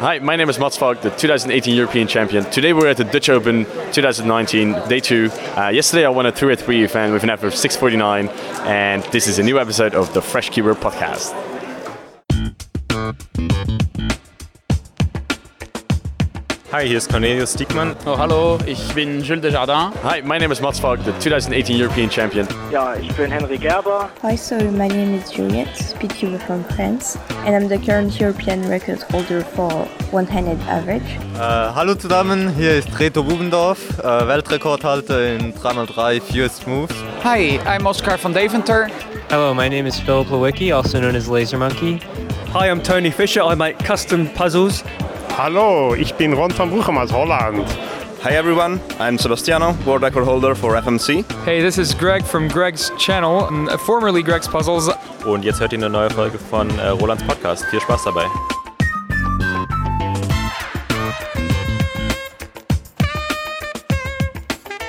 Hi, my name is Mats Falk, the 2018 European champion. Today we're at the Dutch Open 2019, day two. Uh, yesterday I won a 3 3 event with an effort of 649, and this is a new episode of the Fresh Keeper podcast. Hi, hier ist Cornelius Diekmann. Oh, hallo, ich bin Jules Desjardins. Hi, my name is Mats Falk, the 2018 European champion. Ja, ich bin Henry Gerber. Hi, so my name is Juliette, speedcuber from France, and I'm the current European record holder for one-handed average. Äh, hallo zusammen, hier ist Reto Bubendorf, äh, Weltrekordhalter in 3x3 Fewest Moves. Hi, I'm Oscar van Deventer. Hello, my name is Philip Lewicki, also known as Laser Monkey. Hi, I'm Tony Fisher. I make custom puzzles. Hallo, ich bin Ron van Bruchem aus Holland. Hi everyone, I'm Sebastiano, world record holder for FMC. Hey, this is Greg from Greg's channel, formerly Greg's Puzzles. Und jetzt hört ihr eine neue Folge von äh, Rolands Podcast. Viel Spaß dabei.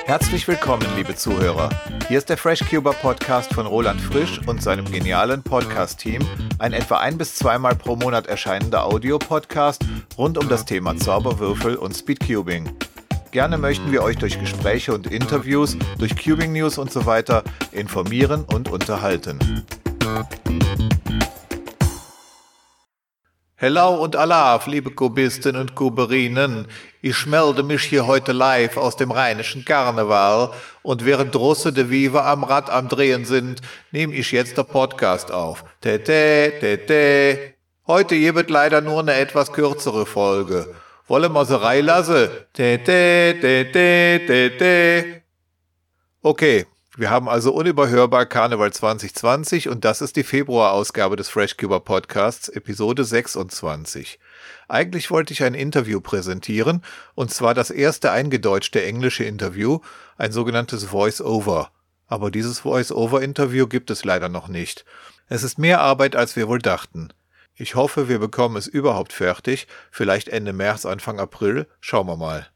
Herzlich willkommen, liebe Zuhörer. Hier ist der FreshCuber Podcast von Roland Frisch und seinem genialen Podcast-Team, ein etwa ein bis zweimal pro Monat erscheinender Audiopodcast rund um das Thema Zauberwürfel und Speedcubing. Gerne möchten wir euch durch Gespräche und Interviews, durch Cubing News und so weiter informieren und unterhalten. Hello und Alaf, liebe Kubisten und Kuberinen. Ich melde mich hier heute live aus dem rheinischen Karneval und während Russe de Viva am Rad am Drehen sind, nehme ich jetzt der Podcast auf. Tete, tete. Heute gibt leider nur eine etwas kürzere Folge. Wollen wir sie reinlassen? Tete, tete, tete. Okay, wir haben also unüberhörbar Karneval 2020 und das ist die Februarausgabe des FreshCuber Podcasts, Episode 26. Eigentlich wollte ich ein Interview präsentieren, und zwar das erste eingedeutschte englische Interview, ein sogenanntes Voice-Over. Aber dieses Voice-Over-Interview gibt es leider noch nicht. Es ist mehr Arbeit, als wir wohl dachten. Ich hoffe, wir bekommen es überhaupt fertig, vielleicht Ende März, Anfang April, schauen wir mal.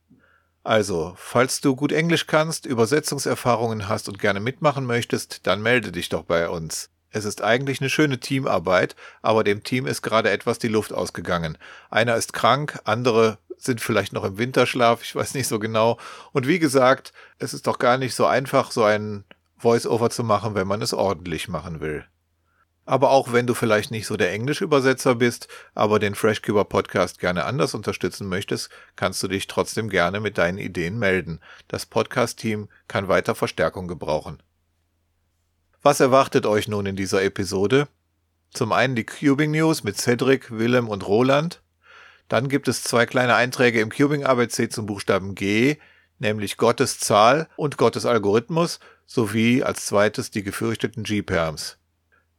Also, falls du gut Englisch kannst, Übersetzungserfahrungen hast und gerne mitmachen möchtest, dann melde dich doch bei uns. Es ist eigentlich eine schöne Teamarbeit, aber dem Team ist gerade etwas die Luft ausgegangen. Einer ist krank, andere sind vielleicht noch im Winterschlaf, ich weiß nicht so genau. Und wie gesagt, es ist doch gar nicht so einfach, so ein Voice-Over zu machen, wenn man es ordentlich machen will. Aber auch wenn du vielleicht nicht so der Englischübersetzer bist, aber den FreshCuber Podcast gerne anders unterstützen möchtest, kannst du dich trotzdem gerne mit deinen Ideen melden. Das Podcast-Team kann weiter Verstärkung gebrauchen. Was erwartet euch nun in dieser Episode? Zum einen die Cubing News mit Cedric, Willem und Roland. Dann gibt es zwei kleine Einträge im Cubing ABC zum Buchstaben G, nämlich Gottes Zahl und Gottes Algorithmus, sowie als zweites die gefürchteten G-Perms.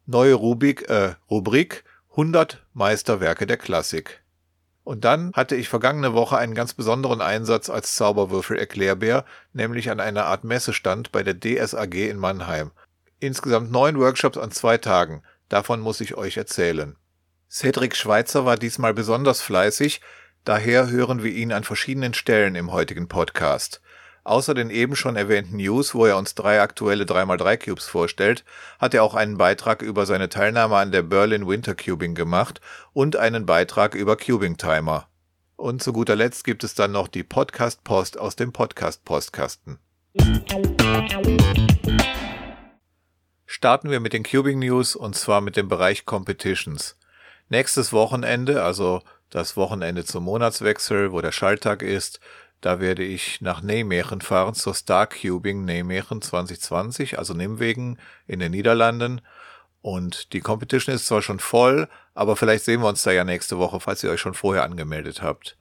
Neue Rubik, äh, Rubrik 100 Meisterwerke der Klassik. Und dann hatte ich vergangene Woche einen ganz besonderen Einsatz als Zauberwürfel-Erklärbär, nämlich an einer Art Messestand bei der DSAG in Mannheim. Insgesamt neun Workshops an zwei Tagen. Davon muss ich euch erzählen. Cedric Schweitzer war diesmal besonders fleißig, daher hören wir ihn an verschiedenen Stellen im heutigen Podcast. Außer den eben schon erwähnten News, wo er uns drei aktuelle 3x3 Cubes vorstellt, hat er auch einen Beitrag über seine Teilnahme an der Berlin Winter Cubing gemacht und einen Beitrag über Cubing Timer. Und zu guter Letzt gibt es dann noch die Podcast Post aus dem Podcast Postkasten. Starten wir mit den Cubing News und zwar mit dem Bereich Competitions. Nächstes Wochenende, also das Wochenende zum Monatswechsel, wo der Schalltag ist, da werde ich nach Nijmegen fahren zur Star Cubing Nijmegen 2020, also Nimwegen in den Niederlanden. Und die Competition ist zwar schon voll, aber vielleicht sehen wir uns da ja nächste Woche, falls ihr euch schon vorher angemeldet habt.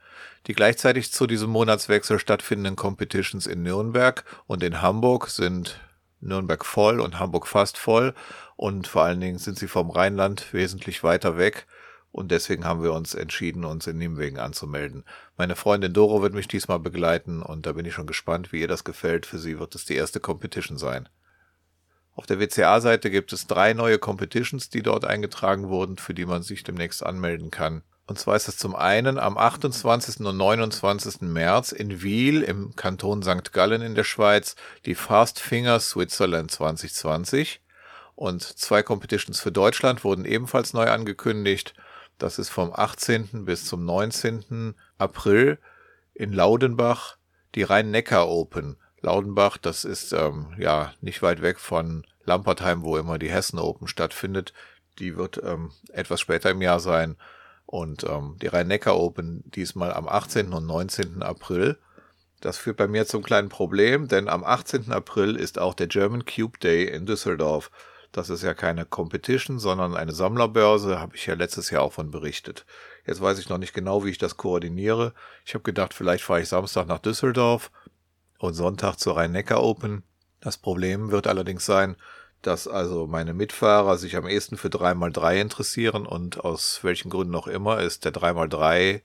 Die gleichzeitig zu diesem Monatswechsel stattfindenden Competitions in Nürnberg und in Hamburg sind Nürnberg voll und Hamburg fast voll und vor allen Dingen sind sie vom Rheinland wesentlich weiter weg und deswegen haben wir uns entschieden, uns in Nimwegen anzumelden. Meine Freundin Doro wird mich diesmal begleiten und da bin ich schon gespannt, wie ihr das gefällt. Für sie wird es die erste Competition sein. Auf der WCA-Seite gibt es drei neue Competitions, die dort eingetragen wurden, für die man sich demnächst anmelden kann. Und zwar ist es zum einen am 28. und 29. März in Wiel im Kanton St. Gallen in der Schweiz die Fast Finger Switzerland 2020. Und zwei Competitions für Deutschland wurden ebenfalls neu angekündigt. Das ist vom 18. bis zum 19. April in Laudenbach die Rhein-Neckar Open. Laudenbach, das ist ähm, ja nicht weit weg von Lampertheim, wo immer die Hessen Open stattfindet. Die wird ähm, etwas später im Jahr sein. Und ähm, die Rhein-Neckar Open diesmal am 18. und 19. April. Das führt bei mir zum kleinen Problem, denn am 18. April ist auch der German Cube Day in Düsseldorf. Das ist ja keine Competition, sondern eine Sammlerbörse, habe ich ja letztes Jahr auch von berichtet. Jetzt weiß ich noch nicht genau, wie ich das koordiniere. Ich habe gedacht, vielleicht fahre ich Samstag nach Düsseldorf und Sonntag zur Rhein-Neckar Open. Das Problem wird allerdings sein, dass also meine Mitfahrer sich am ehesten für 3x3 interessieren und aus welchen Gründen auch immer ist der 3x3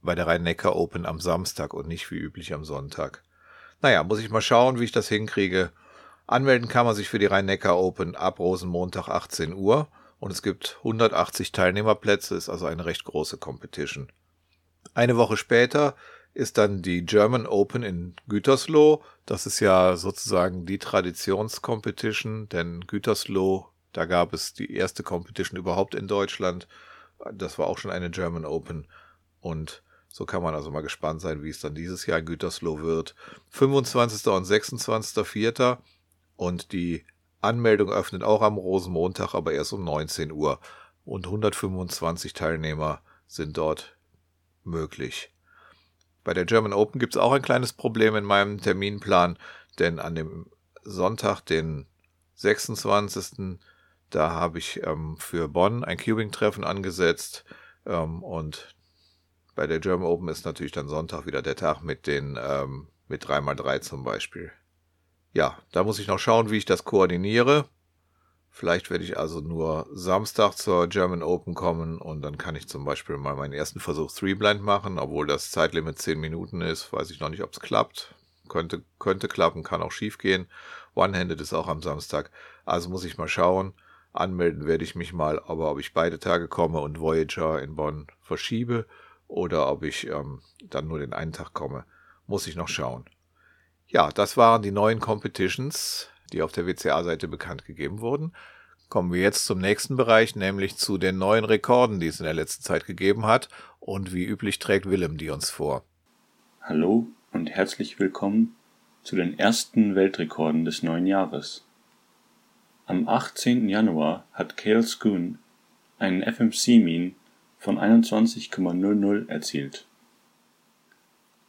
bei der Rhein-Neckar Open am Samstag und nicht wie üblich am Sonntag. Naja, muss ich mal schauen, wie ich das hinkriege. Anmelden kann man sich für die Rhein-Neckar Open ab Rosenmontag 18 Uhr und es gibt 180 Teilnehmerplätze, ist also eine recht große Competition. Eine Woche später ist dann die German Open in Gütersloh. Das ist ja sozusagen die Traditionscompetition, denn Gütersloh, da gab es die erste Competition überhaupt in Deutschland. Das war auch schon eine German Open und so kann man also mal gespannt sein, wie es dann dieses Jahr in Gütersloh wird. 25. und 26.04. Und die Anmeldung öffnet auch am Rosenmontag, aber erst um 19 Uhr. Und 125 Teilnehmer sind dort möglich. Bei der German Open gibt es auch ein kleines Problem in meinem Terminplan, denn an dem Sonntag, den 26. Da habe ich ähm, für Bonn ein Cubing-Treffen angesetzt ähm, und bei der German Open ist natürlich dann Sonntag wieder der Tag mit den ähm, mit 3x3 zum Beispiel ja, da muss ich noch schauen, wie ich das koordiniere. Vielleicht werde ich also nur Samstag zur German Open kommen und dann kann ich zum Beispiel mal meinen ersten Versuch Three Blind machen, obwohl das Zeitlimit 10 Minuten ist. Weiß ich noch nicht, ob es klappt. Könnte, könnte klappen, kann auch schief gehen. One-Handed ist auch am Samstag. Also muss ich mal schauen. Anmelden werde ich mich mal, aber ob ich beide Tage komme und Voyager in Bonn verschiebe oder ob ich ähm, dann nur den einen Tag komme, muss ich noch schauen. Ja, das waren die neuen Competitions, die auf der WCA-Seite bekannt gegeben wurden. Kommen wir jetzt zum nächsten Bereich, nämlich zu den neuen Rekorden, die es in der letzten Zeit gegeben hat. Und wie üblich trägt Willem die uns vor. Hallo und herzlich willkommen zu den ersten Weltrekorden des neuen Jahres. Am 18. Januar hat Cale Schoon einen FMC-Mean von 21,00 erzielt.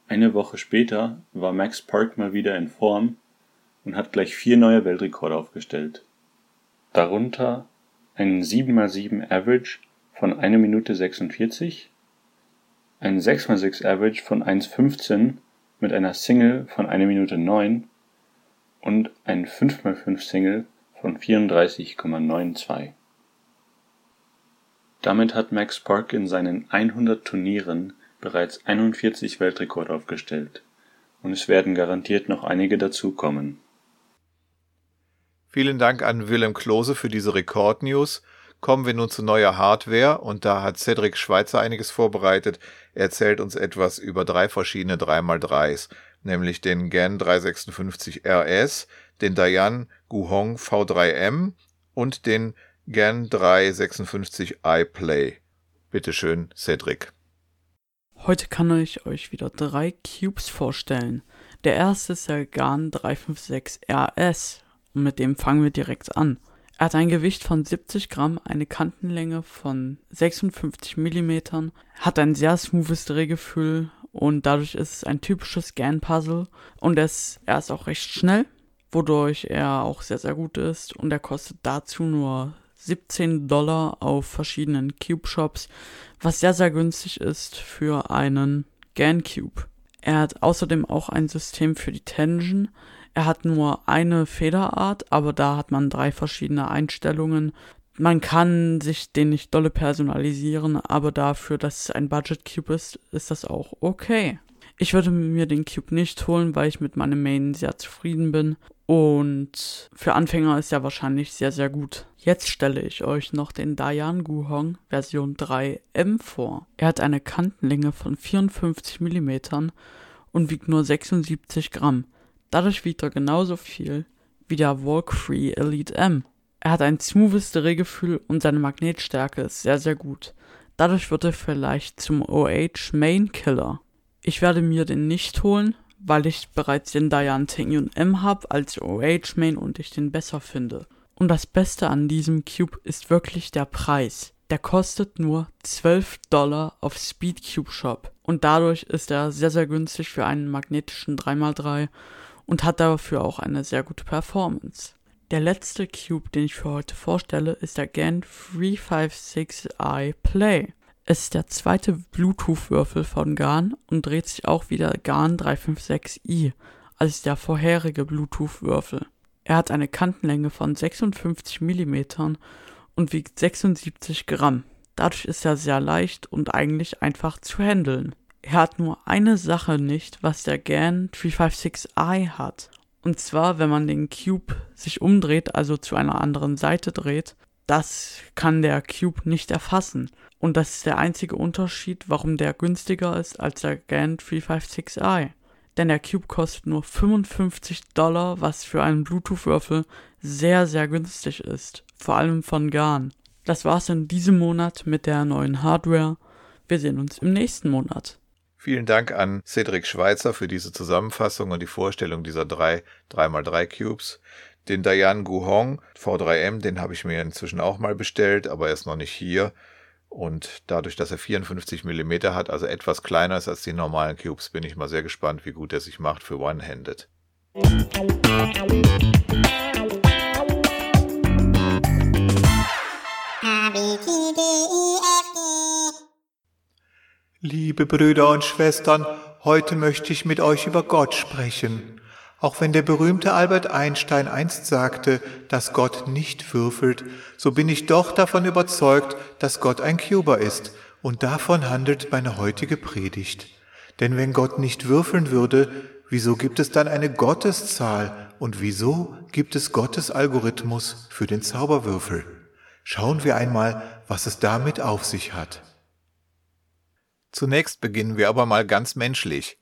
Eine Woche später war Max Park mal wieder in Form und hat gleich vier neue Weltrekorde aufgestellt. Darunter einen 7x7 Average von 1 Minute 46, einen 6x6 Average von 1,15 mit einer Single von 1 Minute 9 und ein 5x5 Single von 34,92. Damit hat Max Park in seinen 100 Turnieren bereits 41 Weltrekorde aufgestellt, und es werden garantiert noch einige dazukommen. Vielen Dank an Willem Klose für diese Rekordnews. Kommen wir nun zu neuer Hardware und da hat Cedric Schweizer einiges vorbereitet. Er erzählt uns etwas über drei verschiedene 3x3s, nämlich den GAN 356 RS, den Dayan Guhong V3M und den GAN 356 iPlay. Bitteschön, Cedric. Heute kann ich euch wieder drei Cubes vorstellen. Der erste ist der GAN 356 RS und mit dem fangen wir direkt an. Er hat ein Gewicht von 70 Gramm, eine Kantenlänge von 56 mm, hat ein sehr smoothes Drehgefühl und dadurch ist es ein typisches GAN-Puzzle und ist, er ist auch recht schnell, wodurch er auch sehr, sehr gut ist und er kostet dazu nur 17 Dollar auf verschiedenen Cube-Shops, was sehr, sehr günstig ist für einen GAN-Cube. Er hat außerdem auch ein System für die Tension. Er hat nur eine Federart, aber da hat man drei verschiedene Einstellungen. Man kann sich den nicht dolle personalisieren, aber dafür, dass es ein Budget Cube ist, ist das auch okay. Ich würde mir den Cube nicht holen, weil ich mit meinem Main sehr zufrieden bin. Und für Anfänger ist er wahrscheinlich sehr, sehr gut. Jetzt stelle ich euch noch den Dayan Guhong Version 3M vor. Er hat eine Kantenlänge von 54 mm und wiegt nur 76 Gramm. Dadurch wiegt er genauso viel wie der Walk Free Elite M. Er hat ein smoothes Drehgefühl und seine Magnetstärke ist sehr, sehr gut. Dadurch wird er vielleicht zum OH Main Killer. Ich werde mir den nicht holen, weil ich bereits den Dian Tengyun M habe als OH Main und ich den besser finde. Und das Beste an diesem Cube ist wirklich der Preis. Der kostet nur 12 Dollar auf Speedcube Shop und dadurch ist er sehr sehr günstig für einen magnetischen 3x3 und hat dafür auch eine sehr gute Performance. Der letzte Cube, den ich für heute vorstelle, ist der GAN 356i Play. Es ist der zweite Bluetooth-Würfel von GAN und dreht sich auch wieder GAN 356i als der vorherige Bluetooth-Würfel. Er hat eine Kantenlänge von 56 mm und wiegt 76 Gramm. Dadurch ist er sehr leicht und eigentlich einfach zu handeln. Er hat nur eine Sache nicht, was der GAN 356i hat. Und zwar, wenn man den Cube sich umdreht, also zu einer anderen Seite dreht, das kann der Cube nicht erfassen. Und das ist der einzige Unterschied, warum der günstiger ist als der GAN 356i denn der Cube kostet nur 55 Dollar, was für einen Bluetooth-Würfel sehr, sehr günstig ist. Vor allem von Garn. Das war's in diesem Monat mit der neuen Hardware. Wir sehen uns im nächsten Monat. Vielen Dank an Cedric Schweitzer für diese Zusammenfassung und die Vorstellung dieser drei 3x3 Cubes. Den Dayan Guhong V3M, den habe ich mir inzwischen auch mal bestellt, aber er ist noch nicht hier. Und dadurch, dass er 54 mm hat, also etwas kleiner ist als die normalen Cubes, bin ich mal sehr gespannt, wie gut er sich macht für One-Handed. Liebe Brüder und Schwestern, heute möchte ich mit euch über Gott sprechen. Auch wenn der berühmte Albert Einstein einst sagte, dass Gott nicht würfelt, so bin ich doch davon überzeugt, dass Gott ein Cuber ist, und davon handelt meine heutige Predigt. Denn wenn Gott nicht würfeln würde, wieso gibt es dann eine Gotteszahl und wieso gibt es Gottes Algorithmus für den Zauberwürfel? Schauen wir einmal, was es damit auf sich hat. Zunächst beginnen wir aber mal ganz menschlich.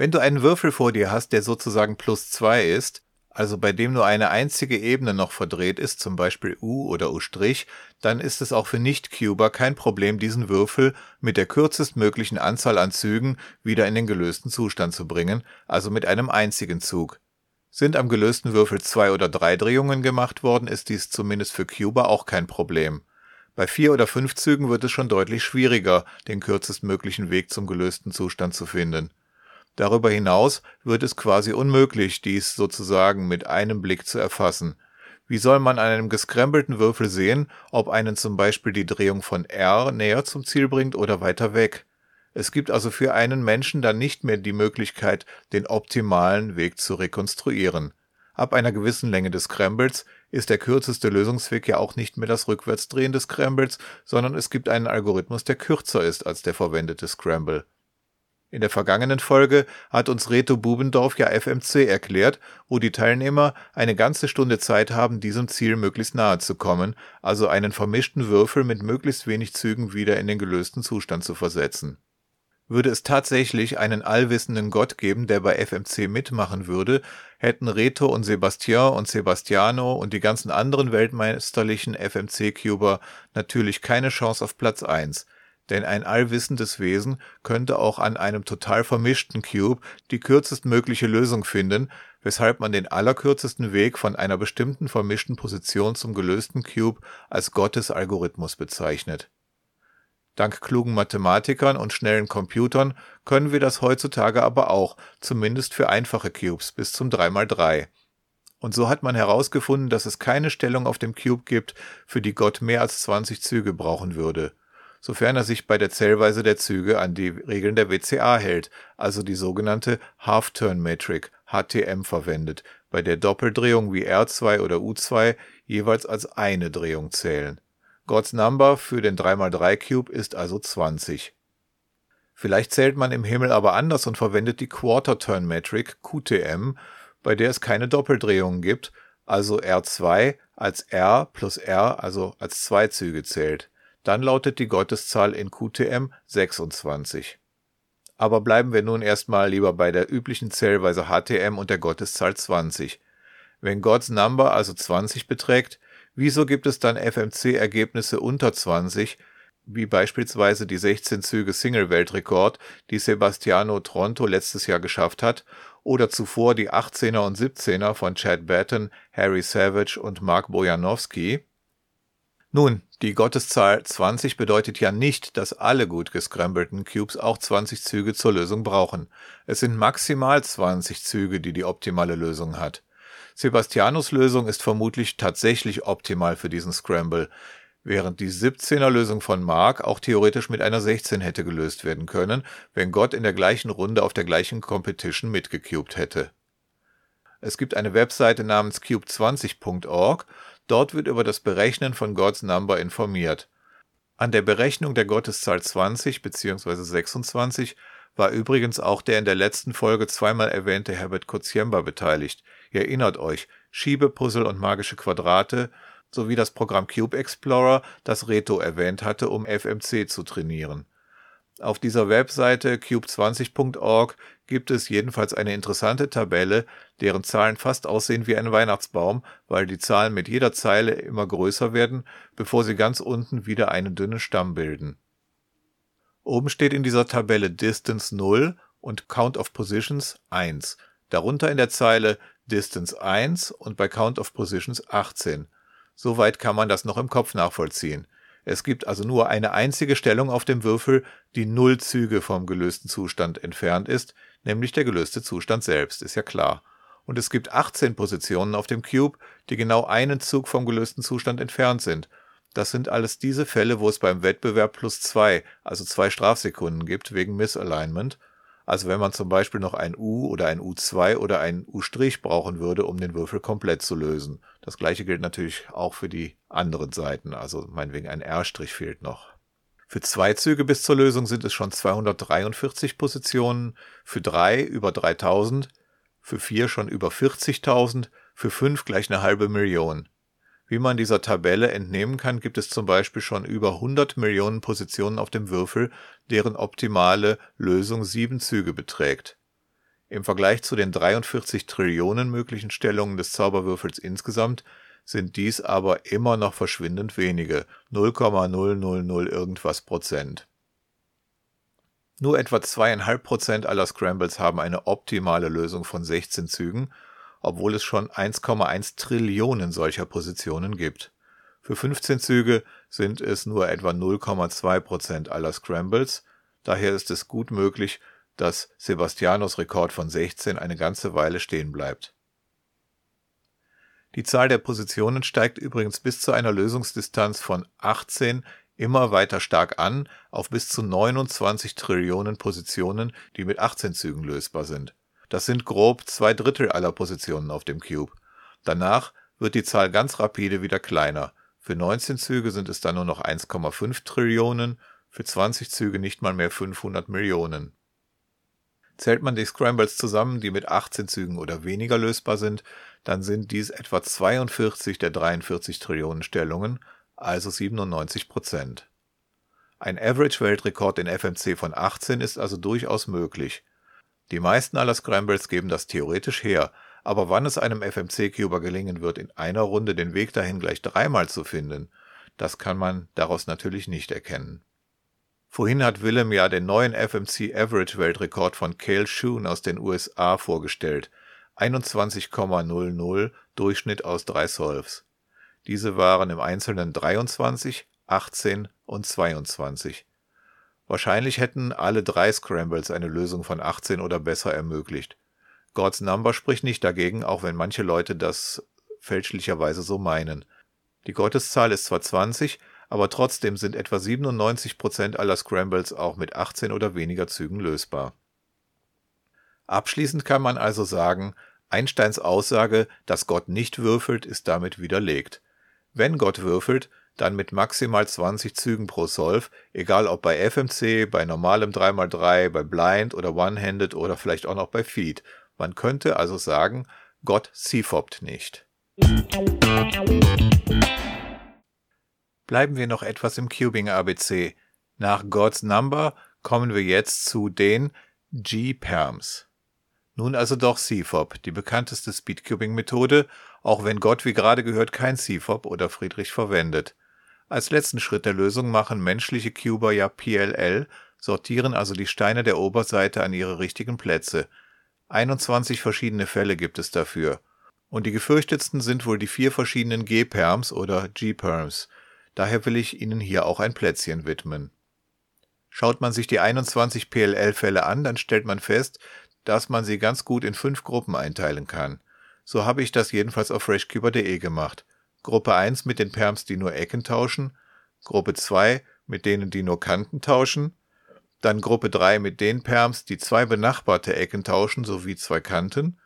Wenn du einen Würfel vor dir hast, der sozusagen plus zwei ist, also bei dem nur eine einzige Ebene noch verdreht ist, zum Beispiel U oder U', dann ist es auch für Nicht-Cuber kein Problem, diesen Würfel mit der kürzestmöglichen Anzahl an Zügen wieder in den gelösten Zustand zu bringen, also mit einem einzigen Zug. Sind am gelösten Würfel zwei oder drei Drehungen gemacht worden, ist dies zumindest für Cuber auch kein Problem. Bei vier oder fünf Zügen wird es schon deutlich schwieriger, den kürzestmöglichen Weg zum gelösten Zustand zu finden. Darüber hinaus wird es quasi unmöglich, dies sozusagen mit einem Blick zu erfassen. Wie soll man an einem gescrambelten Würfel sehen, ob einen zum Beispiel die Drehung von R näher zum Ziel bringt oder weiter weg? Es gibt also für einen Menschen dann nicht mehr die Möglichkeit, den optimalen Weg zu rekonstruieren. Ab einer gewissen Länge des Scrambles ist der kürzeste Lösungsweg ja auch nicht mehr das Rückwärtsdrehen des Scrambles, sondern es gibt einen Algorithmus, der kürzer ist als der verwendete Scramble. In der vergangenen Folge hat uns Reto Bubendorf ja FMC erklärt, wo die Teilnehmer eine ganze Stunde Zeit haben, diesem Ziel möglichst nahe zu kommen, also einen vermischten Würfel mit möglichst wenig Zügen wieder in den gelösten Zustand zu versetzen. Würde es tatsächlich einen allwissenden Gott geben, der bei FMC mitmachen würde, hätten Reto und Sebastian und Sebastiano und die ganzen anderen weltmeisterlichen FMC-Cuber natürlich keine Chance auf Platz 1, denn ein allwissendes Wesen könnte auch an einem total vermischten Cube die kürzestmögliche Lösung finden, weshalb man den allerkürzesten Weg von einer bestimmten vermischten Position zum gelösten Cube als Gottes Algorithmus bezeichnet. Dank klugen Mathematikern und schnellen Computern können wir das heutzutage aber auch, zumindest für einfache Cubes bis zum 3x3. Und so hat man herausgefunden, dass es keine Stellung auf dem Cube gibt, für die Gott mehr als 20 Züge brauchen würde sofern er sich bei der Zählweise der Züge an die Regeln der WCA hält, also die sogenannte Half-Turn-Metric HTM verwendet, bei der Doppeldrehungen wie R2 oder U2 jeweils als eine Drehung zählen. God's Number für den 3x3 Cube ist also 20. Vielleicht zählt man im Himmel aber anders und verwendet die Quarter Turn Metric QTM, bei der es keine Doppeldrehungen gibt, also R2 als R plus R, also als zwei Züge zählt dann lautet die Gotteszahl in QTM 26. Aber bleiben wir nun erstmal lieber bei der üblichen Zählweise HTM und der Gotteszahl 20. Wenn God's Number also 20 beträgt, wieso gibt es dann FMC-Ergebnisse unter 20, wie beispielsweise die 16 Züge Single-Weltrekord, die Sebastiano Tronto letztes Jahr geschafft hat, oder zuvor die 18er und 17er von Chad Batten, Harry Savage und Mark Bojanowski. Nun, die Gotteszahl 20 bedeutet ja nicht, dass alle gut gescrambelten Cubes auch 20 Züge zur Lösung brauchen. Es sind maximal 20 Züge, die die optimale Lösung hat. Sebastianos Lösung ist vermutlich tatsächlich optimal für diesen Scramble, während die 17er Lösung von Mark auch theoretisch mit einer 16 hätte gelöst werden können, wenn Gott in der gleichen Runde auf der gleichen Competition mitgecubed hätte. Es gibt eine Webseite namens cube20.org, dort wird über das Berechnen von God's Number informiert. An der Berechnung der Gotteszahl 20 bzw. 26 war übrigens auch der in der letzten Folge zweimal erwähnte Herbert Koziemba beteiligt. Ihr erinnert euch, Schiebepuzzle und magische Quadrate sowie das Programm Cube Explorer, das Reto erwähnt hatte, um FMC zu trainieren. Auf dieser Webseite cube20.org gibt es jedenfalls eine interessante Tabelle, deren Zahlen fast aussehen wie ein Weihnachtsbaum, weil die Zahlen mit jeder Zeile immer größer werden, bevor sie ganz unten wieder einen dünnen Stamm bilden. Oben steht in dieser Tabelle Distance 0 und Count of Positions 1, darunter in der Zeile Distance 1 und bei Count of Positions 18. Soweit kann man das noch im Kopf nachvollziehen. Es gibt also nur eine einzige Stellung auf dem Würfel, die null Züge vom gelösten Zustand entfernt ist, nämlich der gelöste Zustand selbst, ist ja klar. Und es gibt 18 Positionen auf dem Cube, die genau einen Zug vom gelösten Zustand entfernt sind. Das sind alles diese Fälle, wo es beim Wettbewerb plus zwei, also zwei Strafsekunden gibt, wegen Misalignment also wenn man zum Beispiel noch ein U oder ein U2 oder ein U' brauchen würde, um den Würfel komplett zu lösen. Das gleiche gilt natürlich auch für die anderen Seiten, also meinetwegen ein R' fehlt noch. Für zwei Züge bis zur Lösung sind es schon 243 Positionen, für drei über 3000, für vier schon über 40.000, für fünf gleich eine halbe Million. Wie man dieser Tabelle entnehmen kann, gibt es zum Beispiel schon über 100 Millionen Positionen auf dem Würfel, deren optimale Lösung sieben Züge beträgt. Im Vergleich zu den 43 Trillionen möglichen Stellungen des Zauberwürfels insgesamt sind dies aber immer noch verschwindend wenige, 0,000 irgendwas Prozent. Nur etwa zweieinhalb Prozent aller Scrambles haben eine optimale Lösung von 16 Zügen obwohl es schon 1,1 Trillionen solcher Positionen gibt. Für 15 Züge sind es nur etwa 0,2 Prozent aller Scrambles, daher ist es gut möglich, dass Sebastianos Rekord von 16 eine ganze Weile stehen bleibt. Die Zahl der Positionen steigt übrigens bis zu einer Lösungsdistanz von 18 immer weiter stark an auf bis zu 29 Trillionen Positionen, die mit 18 Zügen lösbar sind das sind grob zwei Drittel aller Positionen auf dem Cube. Danach wird die Zahl ganz rapide wieder kleiner. Für 19 Züge sind es dann nur noch 1,5 Trillionen, für 20 Züge nicht mal mehr 500 Millionen. Zählt man die Scrambles zusammen, die mit 18 Zügen oder weniger lösbar sind, dann sind dies etwa 42 der 43 Trillionen Stellungen, also 97 Prozent. Ein Average-Weltrekord in FMC von 18 ist also durchaus möglich. Die meisten aller Scrambles geben das theoretisch her, aber wann es einem FMC-Cuber gelingen wird, in einer Runde den Weg dahin gleich dreimal zu finden, das kann man daraus natürlich nicht erkennen. Vorhin hat Willem ja den neuen FMC Average Weltrekord von Cale Shoon aus den USA vorgestellt. 21,00 Durchschnitt aus drei Solves. Diese waren im Einzelnen 23, 18 und 22. Wahrscheinlich hätten alle drei Scrambles eine Lösung von 18 oder besser ermöglicht. God's Number spricht nicht dagegen, auch wenn manche Leute das fälschlicherweise so meinen. Die Gotteszahl ist zwar 20, aber trotzdem sind etwa 97% aller Scrambles auch mit 18 oder weniger Zügen lösbar. Abschließend kann man also sagen, Einsteins Aussage, dass Gott nicht würfelt, ist damit widerlegt. Wenn Gott würfelt, dann mit maximal 20 Zügen pro Solve, egal ob bei FMC, bei normalem 3x3, bei Blind oder One-Handed oder vielleicht auch noch bei Feed. Man könnte also sagen, Gott CFOPpt nicht. Bleiben wir noch etwas im Cubing-ABC. Nach God's Number kommen wir jetzt zu den G-Perms. Nun also doch CFOP, die bekannteste Speedcubing-Methode, auch wenn Gott wie gerade gehört kein CFOP oder Friedrich verwendet. Als letzten Schritt der Lösung machen menschliche Cuber ja PLL, sortieren also die Steine der Oberseite an ihre richtigen Plätze. 21 verschiedene Fälle gibt es dafür. Und die gefürchtetsten sind wohl die vier verschiedenen G-Perms oder G-Perms. Daher will ich Ihnen hier auch ein Plätzchen widmen. Schaut man sich die 21 PLL-Fälle an, dann stellt man fest, dass man sie ganz gut in fünf Gruppen einteilen kann. So habe ich das jedenfalls auf freshcuber.de gemacht. Gruppe 1 mit den Perms, die nur Ecken tauschen, Gruppe 2 mit denen, die nur Kanten tauschen, dann Gruppe 3 mit den Perms, die zwei benachbarte Ecken tauschen sowie zwei Kanten.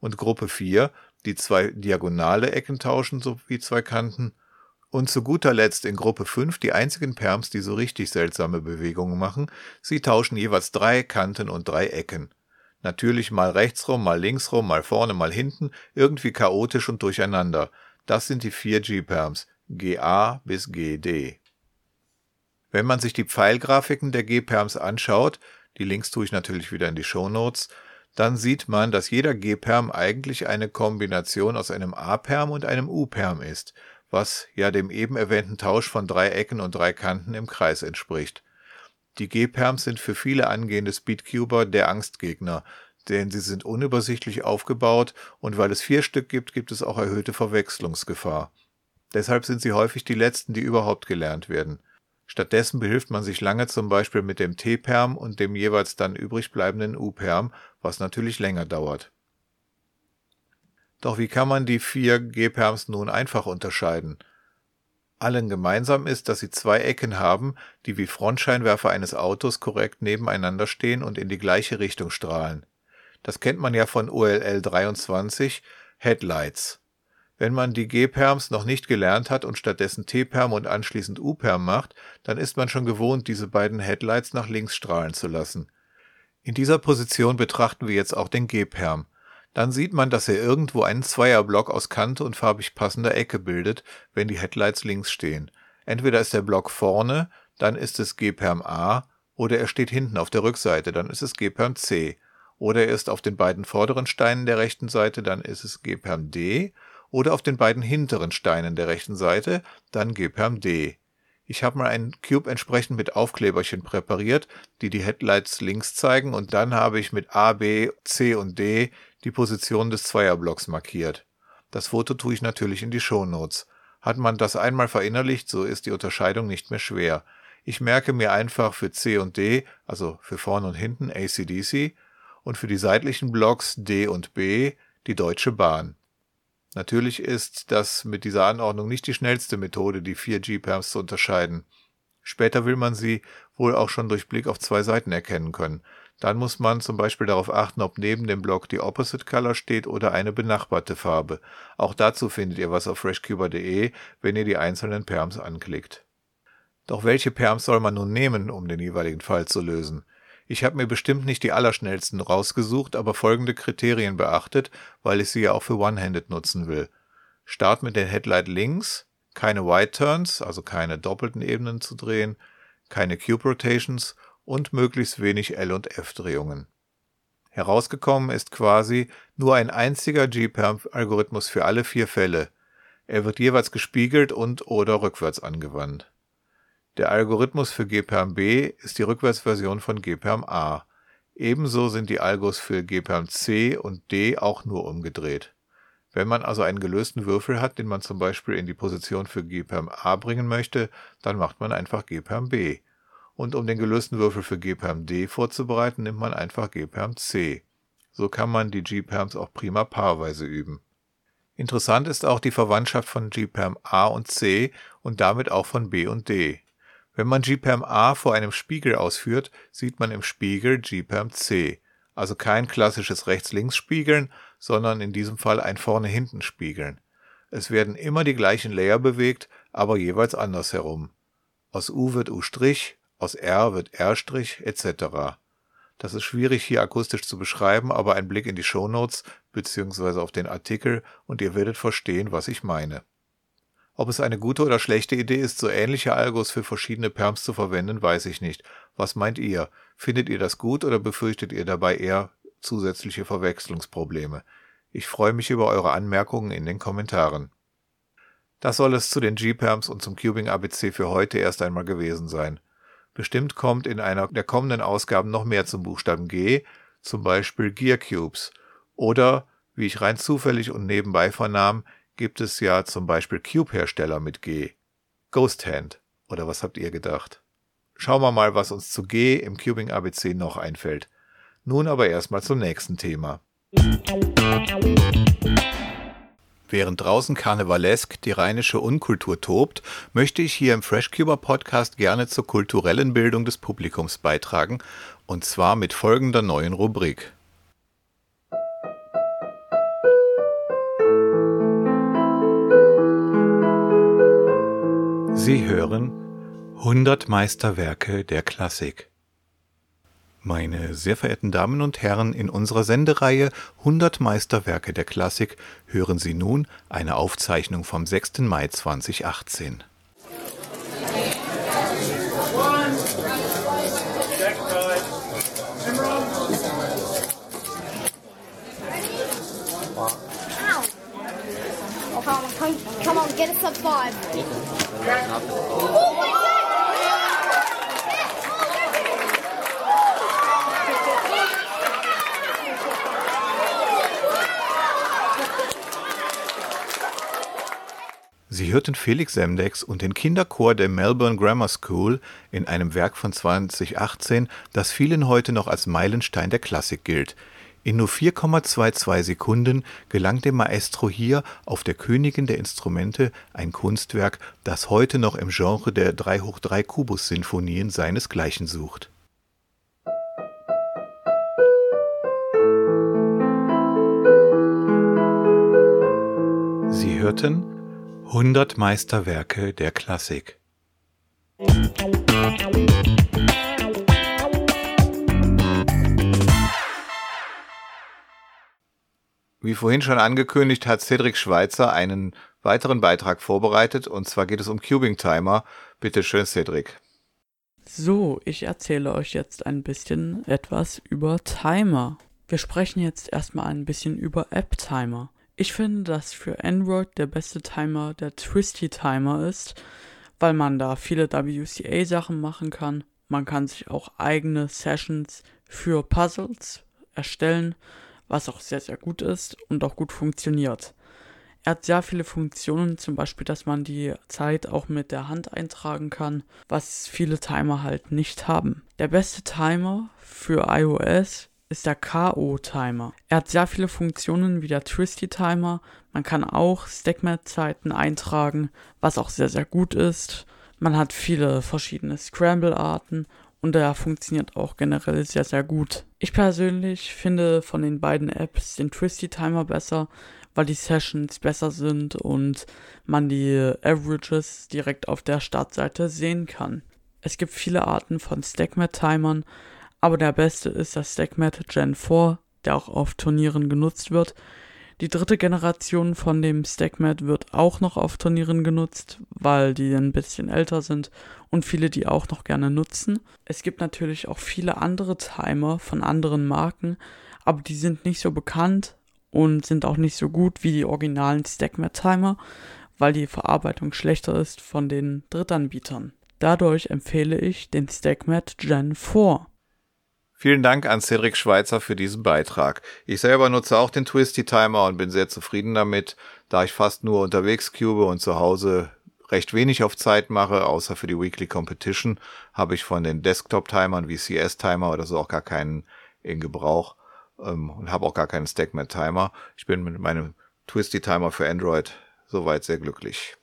Und Gruppe 4, die zwei diagonale Ecken tauschen sowie zwei Kanten. Und zu guter Letzt in Gruppe 5 die einzigen Perms, die so richtig seltsame Bewegungen machen, sie tauschen jeweils drei Kanten und drei Ecken. Natürlich mal rechtsrum, mal linksrum, mal vorne, mal hinten, irgendwie chaotisch und durcheinander. Das sind die vier G-Perms, GA bis GD. Wenn man sich die Pfeilgrafiken der G-Perms anschaut, die Links tue ich natürlich wieder in die Show Notes, dann sieht man, dass jeder G-Perm eigentlich eine Kombination aus einem A-Perm und einem U-Perm ist, was ja dem eben erwähnten Tausch von drei Ecken und drei Kanten im Kreis entspricht. Die G-Perms sind für viele angehende Speedcuber der Angstgegner, denn sie sind unübersichtlich aufgebaut und weil es vier Stück gibt, gibt es auch erhöhte Verwechslungsgefahr. Deshalb sind sie häufig die letzten, die überhaupt gelernt werden. Stattdessen behilft man sich lange zum Beispiel mit dem T-Perm und dem jeweils dann übrig bleibenden U-Perm, was natürlich länger dauert. Doch wie kann man die vier G-Perms nun einfach unterscheiden? Allen gemeinsam ist, dass sie zwei Ecken haben, die wie Frontscheinwerfer eines Autos korrekt nebeneinander stehen und in die gleiche Richtung strahlen. Das kennt man ja von OLL 23 Headlights. Wenn man die G-Perms noch nicht gelernt hat und stattdessen T-Perm und anschließend U-Perm macht, dann ist man schon gewohnt, diese beiden Headlights nach links strahlen zu lassen. In dieser Position betrachten wir jetzt auch den G-Perm. Dann sieht man, dass er irgendwo einen Zweierblock aus Kante und farbig passender Ecke bildet, wenn die Headlights links stehen. Entweder ist der Block vorne, dann ist es G-Perm A, oder er steht hinten auf der Rückseite, dann ist es G-Perm C oder er ist auf den beiden vorderen Steinen der rechten Seite, dann ist es G perm D, oder auf den beiden hinteren Steinen der rechten Seite, dann G perm D. Ich habe mal einen Cube entsprechend mit Aufkleberchen präpariert, die die Headlights links zeigen und dann habe ich mit A, B, C und D die Position des Zweierblocks markiert. Das Foto tue ich natürlich in die Shownotes. Hat man das einmal verinnerlicht, so ist die Unterscheidung nicht mehr schwer. Ich merke mir einfach für C und D, also für vorne und hinten ACDC, und für die seitlichen Blocks D und B die Deutsche Bahn. Natürlich ist das mit dieser Anordnung nicht die schnellste Methode, die vier G-Perms zu unterscheiden. Später will man sie wohl auch schon durch Blick auf zwei Seiten erkennen können. Dann muss man zum Beispiel darauf achten, ob neben dem Block die Opposite Color steht oder eine benachbarte Farbe. Auch dazu findet ihr was auf freshcuber.de, wenn ihr die einzelnen Perms anklickt. Doch welche Perms soll man nun nehmen, um den jeweiligen Fall zu lösen? Ich habe mir bestimmt nicht die allerschnellsten rausgesucht, aber folgende Kriterien beachtet, weil ich sie ja auch für One-Handed nutzen will. Start mit den Headlight links, keine White Turns, also keine doppelten Ebenen zu drehen, keine Cube Rotations und möglichst wenig L- und F-Drehungen. Herausgekommen ist quasi nur ein einziger G-Perm-Algorithmus für alle vier Fälle. Er wird jeweils gespiegelt und oder rückwärts angewandt. Der Algorithmus für gperm B ist die Rückwärtsversion von gperm A. Ebenso sind die Algos für gperm C und D auch nur umgedreht. Wenn man also einen gelösten Würfel hat, den man zum Beispiel in die Position für gperm A bringen möchte, dann macht man einfach gperm B. Und um den gelösten Würfel für gperm D vorzubereiten, nimmt man einfach gperm C. So kann man die G-Perms auch prima paarweise üben. Interessant ist auch die Verwandtschaft von G-Perm A und C und damit auch von B und D. Wenn man GPerm A vor einem Spiegel ausführt, sieht man im Spiegel GPerm C, also kein klassisches Rechts-Links-Spiegeln, sondern in diesem Fall ein Vorne-Hinten-Spiegeln. Es werden immer die gleichen Layer bewegt, aber jeweils andersherum. Aus U wird U', aus R wird R' etc. Das ist schwierig hier akustisch zu beschreiben, aber ein Blick in die Shownotes bzw. auf den Artikel und ihr werdet verstehen, was ich meine. Ob es eine gute oder schlechte Idee ist, so ähnliche Algos für verschiedene Perms zu verwenden, weiß ich nicht. Was meint ihr? Findet ihr das gut oder befürchtet ihr dabei eher zusätzliche Verwechslungsprobleme? Ich freue mich über eure Anmerkungen in den Kommentaren. Das soll es zu den G-Perms und zum Cubing ABC für heute erst einmal gewesen sein. Bestimmt kommt in einer der kommenden Ausgaben noch mehr zum Buchstaben G, zum Beispiel Gear Cubes. Oder, wie ich rein zufällig und nebenbei vernahm, gibt es ja zum Beispiel Cube-Hersteller mit G. Ghost Hand. Oder was habt ihr gedacht? Schauen wir mal, was uns zu G im Cubing ABC noch einfällt. Nun aber erstmal zum nächsten Thema. Während draußen karnevalesk die rheinische Unkultur tobt, möchte ich hier im Freshcuber Podcast gerne zur kulturellen Bildung des Publikums beitragen, und zwar mit folgender neuen Rubrik. Sie hören 100 Meisterwerke der Klassik. Meine sehr verehrten Damen und Herren, in unserer Sendereihe 100 Meisterwerke der Klassik hören Sie nun eine Aufzeichnung vom 6. Mai 2018. Come on, get us up five. Sie hörten Felix Semdex und den Kinderchor der Melbourne Grammar School in einem Werk von 2018, das vielen heute noch als Meilenstein der Klassik gilt. In nur 4,22 Sekunden gelang dem Maestro hier auf der Königin der Instrumente ein Kunstwerk, das heute noch im Genre der 3 hoch 3 Kubus-Sinfonien seinesgleichen sucht. Sie hörten 100 Meisterwerke der Klassik. Wie vorhin schon angekündigt, hat Cedric Schweitzer einen weiteren Beitrag vorbereitet und zwar geht es um Cubing Timer. Bitte schön, Cedric. So, ich erzähle euch jetzt ein bisschen etwas über Timer. Wir sprechen jetzt erstmal ein bisschen über App Timer. Ich finde, dass für Android der beste Timer der Twisty Timer ist, weil man da viele WCA-Sachen machen kann. Man kann sich auch eigene Sessions für Puzzles erstellen, was auch sehr, sehr gut ist und auch gut funktioniert. Er hat sehr viele Funktionen, zum Beispiel, dass man die Zeit auch mit der Hand eintragen kann, was viele Timer halt nicht haben. Der beste Timer für iOS ist der KO-Timer. Er hat sehr viele Funktionen wie der Twisty-Timer. Man kann auch StackMat-Zeiten eintragen, was auch sehr, sehr gut ist. Man hat viele verschiedene Scramble-Arten und er funktioniert auch generell sehr, sehr gut. Ich persönlich finde von den beiden Apps den Twisty Timer besser, weil die Sessions besser sind und man die Averages direkt auf der Startseite sehen kann. Es gibt viele Arten von StackMat-Timern, aber der beste ist der StackMat Gen 4, der auch auf Turnieren genutzt wird. Die dritte Generation von dem StackMat wird auch noch auf Turnieren genutzt, weil die ein bisschen älter sind und viele die auch noch gerne nutzen. Es gibt natürlich auch viele andere Timer von anderen Marken, aber die sind nicht so bekannt und sind auch nicht so gut wie die originalen StackMat Timer, weil die Verarbeitung schlechter ist von den Drittanbietern. Dadurch empfehle ich den StackMat Gen 4. Vielen Dank an Cedric Schweitzer für diesen Beitrag. Ich selber nutze auch den Twisty Timer und bin sehr zufrieden damit, da ich fast nur unterwegs cube und zu Hause recht wenig auf Zeit mache, außer für die Weekly Competition habe ich von den Desktop-Timern wie CS-Timer oder so auch gar keinen in Gebrauch ähm, und habe auch gar keinen StackMat-Timer. Ich bin mit meinem Twisty-Timer für Android soweit sehr glücklich.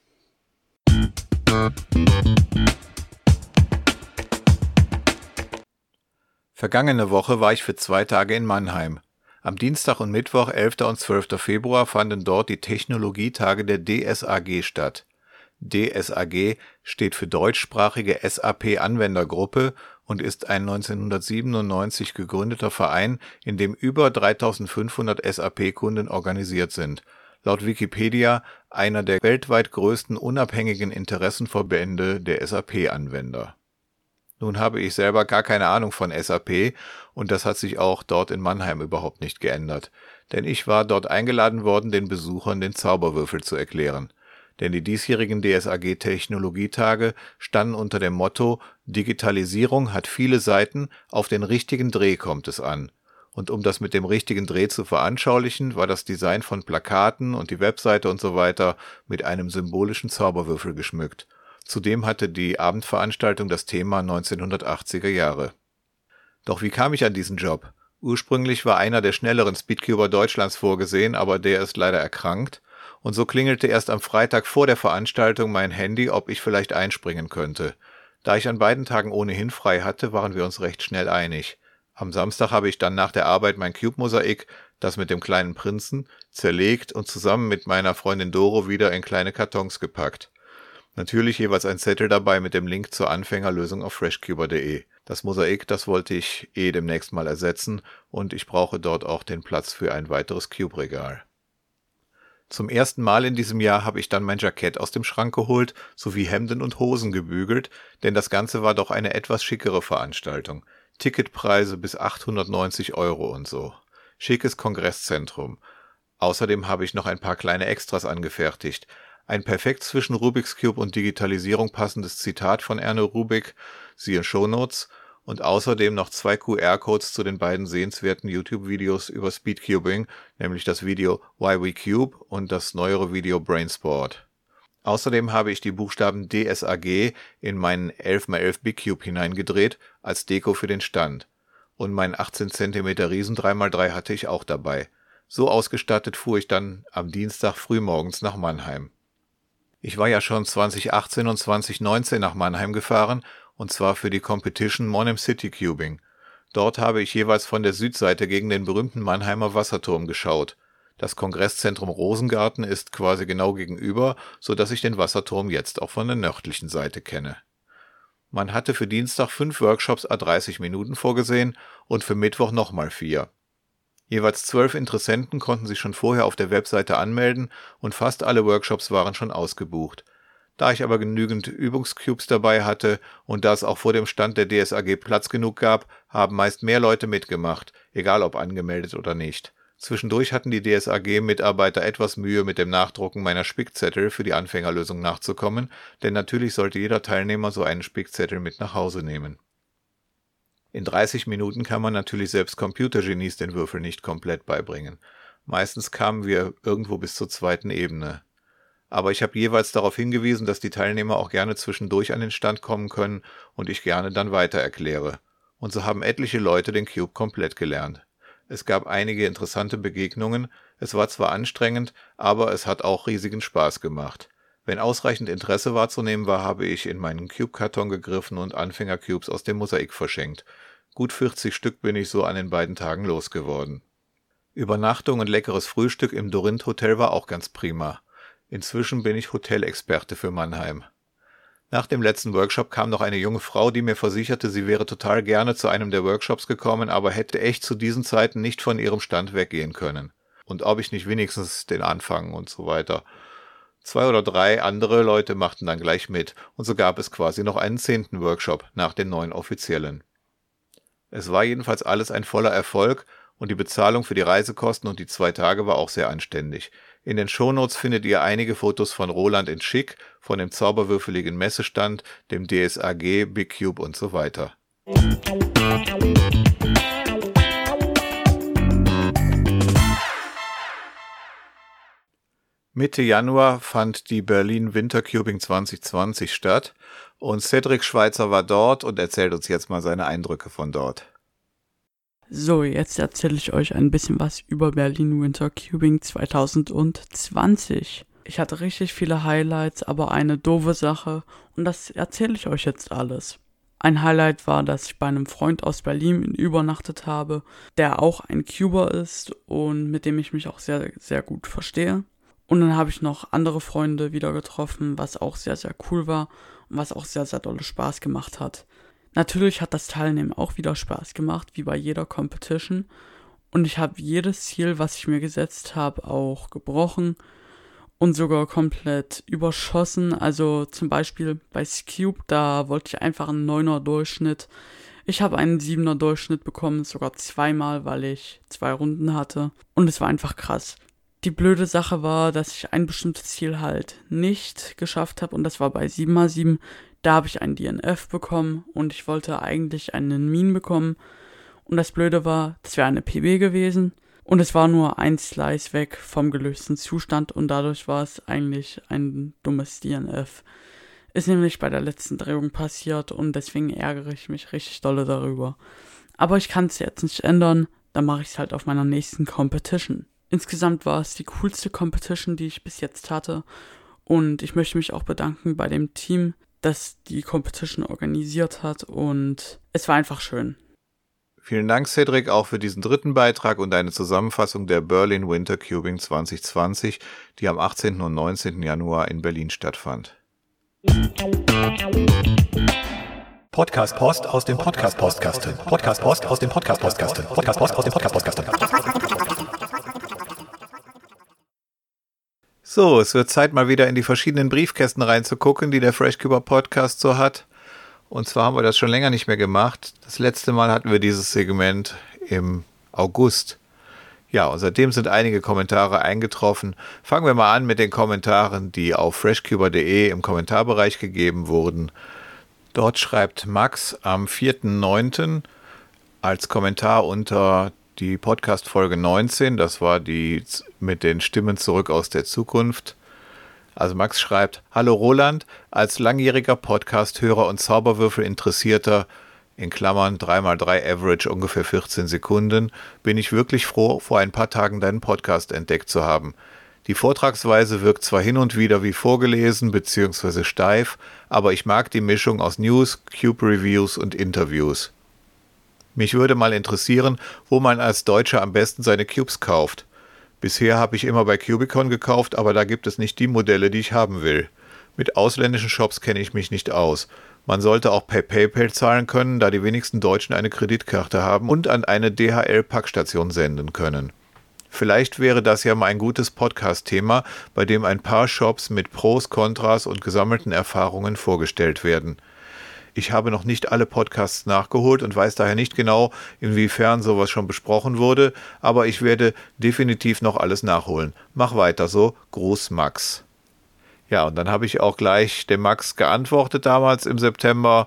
Vergangene Woche war ich für zwei Tage in Mannheim. Am Dienstag und Mittwoch, 11. und 12. Februar, fanden dort die Technologietage der DSAG statt. DSAG steht für deutschsprachige SAP-Anwendergruppe und ist ein 1997 gegründeter Verein, in dem über 3500 SAP-Kunden organisiert sind. Laut Wikipedia einer der weltweit größten unabhängigen Interessenverbände der SAP-Anwender. Nun habe ich selber gar keine Ahnung von SAP und das hat sich auch dort in Mannheim überhaupt nicht geändert, denn ich war dort eingeladen worden, den Besuchern den Zauberwürfel zu erklären. denn die diesjährigen DSAG Technologietage standen unter dem Motto Digitalisierung hat viele Seiten, auf den richtigen Dreh kommt es an. Und um das mit dem richtigen Dreh zu veranschaulichen, war das Design von Plakaten und die Webseite und so weiter mit einem symbolischen Zauberwürfel geschmückt. Zudem hatte die Abendveranstaltung das Thema 1980er Jahre. Doch wie kam ich an diesen Job? Ursprünglich war einer der schnelleren Speedcuber Deutschlands vorgesehen, aber der ist leider erkrankt. Und so klingelte erst am Freitag vor der Veranstaltung mein Handy, ob ich vielleicht einspringen könnte. Da ich an beiden Tagen ohnehin frei hatte, waren wir uns recht schnell einig. Am Samstag habe ich dann nach der Arbeit mein Cube-Mosaik, das mit dem kleinen Prinzen, zerlegt und zusammen mit meiner Freundin Doro wieder in kleine Kartons gepackt. Natürlich jeweils ein Zettel dabei mit dem Link zur Anfängerlösung auf freshcuber.de. Das Mosaik, das wollte ich eh demnächst mal ersetzen und ich brauche dort auch den Platz für ein weiteres Cube-Regal. Zum ersten Mal in diesem Jahr habe ich dann mein Jackett aus dem Schrank geholt sowie Hemden und Hosen gebügelt, denn das Ganze war doch eine etwas schickere Veranstaltung. Ticketpreise bis 890 Euro und so. Schickes Kongresszentrum. Außerdem habe ich noch ein paar kleine Extras angefertigt. Ein perfekt zwischen Rubik's Cube und Digitalisierung passendes Zitat von Erno Rubik, siehe Shownotes, und außerdem noch zwei QR-Codes zu den beiden sehenswerten YouTube-Videos über Speedcubing, nämlich das Video Why We Cube und das neuere Video Brainsport. Außerdem habe ich die Buchstaben DSAG in meinen 11x11 Big Cube hineingedreht als Deko für den Stand. Und meinen 18 cm Riesen 3x3 hatte ich auch dabei. So ausgestattet fuhr ich dann am Dienstag frühmorgens nach Mannheim. Ich war ja schon 2018 und 2019 nach Mannheim gefahren und zwar für die Competition Monem City Cubing. Dort habe ich jeweils von der Südseite gegen den berühmten Mannheimer Wasserturm geschaut. Das Kongresszentrum Rosengarten ist quasi genau gegenüber, so dass ich den Wasserturm jetzt auch von der nördlichen Seite kenne. Man hatte für Dienstag fünf Workshops a 30 Minuten vorgesehen und für Mittwoch nochmal vier. Jeweils zwölf Interessenten konnten sich schon vorher auf der Webseite anmelden und fast alle Workshops waren schon ausgebucht. Da ich aber genügend Übungscubes dabei hatte und da es auch vor dem Stand der DSAG Platz genug gab, haben meist mehr Leute mitgemacht, egal ob angemeldet oder nicht. Zwischendurch hatten die DSAG-Mitarbeiter etwas Mühe mit dem Nachdrucken meiner Spickzettel für die Anfängerlösung nachzukommen, denn natürlich sollte jeder Teilnehmer so einen Spickzettel mit nach Hause nehmen. In 30 Minuten kann man natürlich selbst Computergenies den Würfel nicht komplett beibringen. Meistens kamen wir irgendwo bis zur zweiten Ebene aber ich habe jeweils darauf hingewiesen, dass die Teilnehmer auch gerne zwischendurch an den Stand kommen können und ich gerne dann weiter erkläre. Und so haben etliche Leute den Cube komplett gelernt. Es gab einige interessante Begegnungen, es war zwar anstrengend, aber es hat auch riesigen Spaß gemacht. Wenn ausreichend Interesse wahrzunehmen war, habe ich in meinen Cube-Karton gegriffen und Anfänger-Cubes aus dem Mosaik verschenkt. Gut 40 Stück bin ich so an den beiden Tagen losgeworden. Übernachtung und leckeres Frühstück im Dorint Hotel war auch ganz prima. Inzwischen bin ich Hotelexperte für Mannheim. Nach dem letzten Workshop kam noch eine junge Frau, die mir versicherte, sie wäre total gerne zu einem der Workshops gekommen, aber hätte echt zu diesen Zeiten nicht von ihrem Stand weggehen können. Und ob ich nicht wenigstens den Anfang und so weiter. Zwei oder drei andere Leute machten dann gleich mit, und so gab es quasi noch einen zehnten Workshop nach den neun offiziellen. Es war jedenfalls alles ein voller Erfolg, und die Bezahlung für die Reisekosten und die zwei Tage war auch sehr anständig. In den Shownotes findet ihr einige Fotos von Roland in Schick, von dem zauberwürfeligen Messestand, dem DSAG, Big Cube und so weiter. Mitte Januar fand die Berlin Winter Cubing 2020 statt und Cedric Schweitzer war dort und erzählt uns jetzt mal seine Eindrücke von dort. So, jetzt erzähle ich euch ein bisschen was über Berlin Winter Cubing 2020. Ich hatte richtig viele Highlights, aber eine doofe Sache und das erzähle ich euch jetzt alles. Ein Highlight war, dass ich bei einem Freund aus Berlin übernachtet habe, der auch ein Cuber ist und mit dem ich mich auch sehr, sehr gut verstehe. Und dann habe ich noch andere Freunde wieder getroffen, was auch sehr, sehr cool war und was auch sehr, sehr dolle Spaß gemacht hat. Natürlich hat das Teilnehmen auch wieder Spaß gemacht, wie bei jeder Competition. Und ich habe jedes Ziel, was ich mir gesetzt habe, auch gebrochen und sogar komplett überschossen. Also zum Beispiel bei Scube, da wollte ich einfach einen 9er Durchschnitt. Ich habe einen 7er Durchschnitt bekommen, sogar zweimal, weil ich zwei Runden hatte. Und es war einfach krass. Die blöde Sache war, dass ich ein bestimmtes Ziel halt nicht geschafft habe und das war bei 7x7. Da habe ich ein DNF bekommen und ich wollte eigentlich einen Min bekommen. Und das Blöde war, das wäre eine PB gewesen. Und es war nur ein Slice weg vom gelösten Zustand und dadurch war es eigentlich ein dummes DNF. Ist nämlich bei der letzten Drehung passiert und deswegen ärgere ich mich richtig dolle darüber. Aber ich kann es jetzt nicht ändern, dann mache ich es halt auf meiner nächsten Competition. Insgesamt war es die coolste Competition, die ich bis jetzt hatte und ich möchte mich auch bedanken bei dem Team, das die Competition organisiert hat und es war einfach schön. Vielen Dank, Cedric, auch für diesen dritten Beitrag und eine Zusammenfassung der Berlin Winter Cubing 2020, die am 18. und 19. Januar in Berlin stattfand. Podcast Post aus dem Podcast Postkasten. Podcast Post aus dem Podcast Postkasten. Podcast Post aus dem Podcast Postkasten. So, es wird Zeit mal wieder in die verschiedenen Briefkästen reinzugucken, die der Freshcuber Podcast so hat. Und zwar haben wir das schon länger nicht mehr gemacht. Das letzte Mal hatten wir dieses Segment im August. Ja, und seitdem sind einige Kommentare eingetroffen. Fangen wir mal an mit den Kommentaren, die auf freshcuber.de im Kommentarbereich gegeben wurden. Dort schreibt Max am 4.9. als Kommentar unter die Podcast Folge 19, das war die mit den Stimmen zurück aus der Zukunft. Also Max schreibt, Hallo Roland, als langjähriger Podcast-Hörer und Zauberwürfel-Interessierter, in Klammern 3x3 Average ungefähr 14 Sekunden, bin ich wirklich froh, vor ein paar Tagen deinen Podcast entdeckt zu haben. Die Vortragsweise wirkt zwar hin und wieder wie vorgelesen bzw. steif, aber ich mag die Mischung aus News, Cube-Reviews und Interviews. Mich würde mal interessieren, wo man als Deutscher am besten seine Cubes kauft. Bisher habe ich immer bei Cubicon gekauft, aber da gibt es nicht die Modelle, die ich haben will. Mit ausländischen Shops kenne ich mich nicht aus. Man sollte auch per PayPal zahlen können, da die wenigsten Deutschen eine Kreditkarte haben und an eine DHL-Packstation senden können. Vielleicht wäre das ja mal ein gutes Podcast-Thema, bei dem ein paar Shops mit Pros, Kontras und gesammelten Erfahrungen vorgestellt werden. Ich habe noch nicht alle Podcasts nachgeholt und weiß daher nicht genau, inwiefern sowas schon besprochen wurde, aber ich werde definitiv noch alles nachholen. Mach weiter so. Gruß Max. Ja, und dann habe ich auch gleich dem Max geantwortet damals im September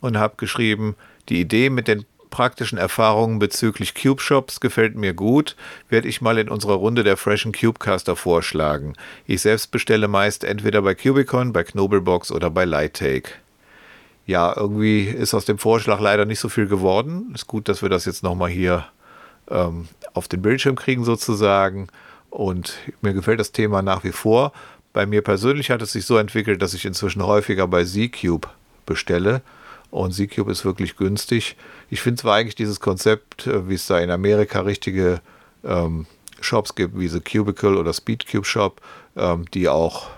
und habe geschrieben, die Idee mit den praktischen Erfahrungen bezüglich Cube Shops gefällt mir gut, werde ich mal in unserer Runde der Freshen Cubecaster vorschlagen. Ich selbst bestelle meist entweder bei Cubicon, bei Knobelbox oder bei Lighttake ja, irgendwie ist aus dem Vorschlag leider nicht so viel geworden. Ist gut, dass wir das jetzt nochmal hier ähm, auf den Bildschirm kriegen sozusagen. Und mir gefällt das Thema nach wie vor. Bei mir persönlich hat es sich so entwickelt, dass ich inzwischen häufiger bei Z-Cube bestelle. Und Z-Cube ist wirklich günstig. Ich finde zwar eigentlich dieses Konzept, äh, wie es da in Amerika richtige ähm, Shops gibt, wie The Cubicle oder Speedcube Shop, ähm, die auch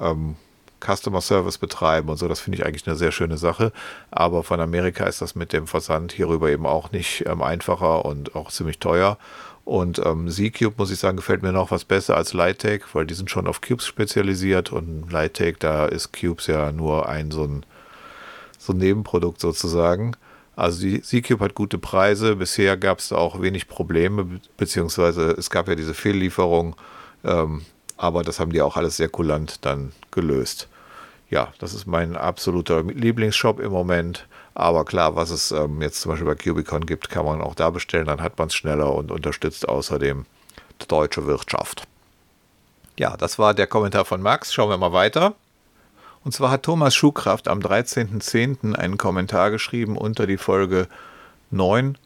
ähm, Customer Service betreiben und so. Das finde ich eigentlich eine sehr schöne Sache. Aber von Amerika ist das mit dem Versand hierüber eben auch nicht ähm, einfacher und auch ziemlich teuer. Und ähm, Z-Cube, muss ich sagen, gefällt mir noch was besser als Lighttake, weil die sind schon auf Cubes spezialisiert und Lighttake, da ist Cubes ja nur ein so ein, so ein Nebenprodukt sozusagen. Also Z-Cube hat gute Preise. Bisher gab es auch wenig Probleme, beziehungsweise es gab ja diese Fehllieferung. Ähm, aber das haben die auch alles sehr kulant dann gelöst. Ja, das ist mein absoluter Lieblingsshop im Moment. Aber klar, was es ähm, jetzt zum Beispiel bei Cubicon gibt, kann man auch da bestellen. Dann hat man es schneller und unterstützt außerdem die deutsche Wirtschaft. Ja, das war der Kommentar von Max. Schauen wir mal weiter. Und zwar hat Thomas Schuhkraft am 13.10. einen Kommentar geschrieben unter die Folge 9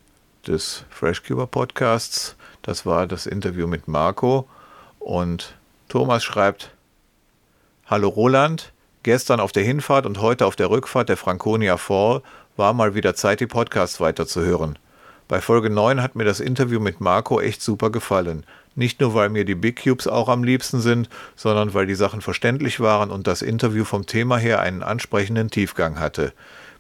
des FreshCuber Podcasts. Das war das Interview mit Marco. Und Thomas schreibt: Hallo Roland, gestern auf der Hinfahrt und heute auf der Rückfahrt der Franconia Fall war mal wieder Zeit, die Podcasts weiterzuhören. Bei Folge 9 hat mir das Interview mit Marco echt super gefallen. Nicht nur, weil mir die Big Cubes auch am liebsten sind, sondern weil die Sachen verständlich waren und das Interview vom Thema her einen ansprechenden Tiefgang hatte.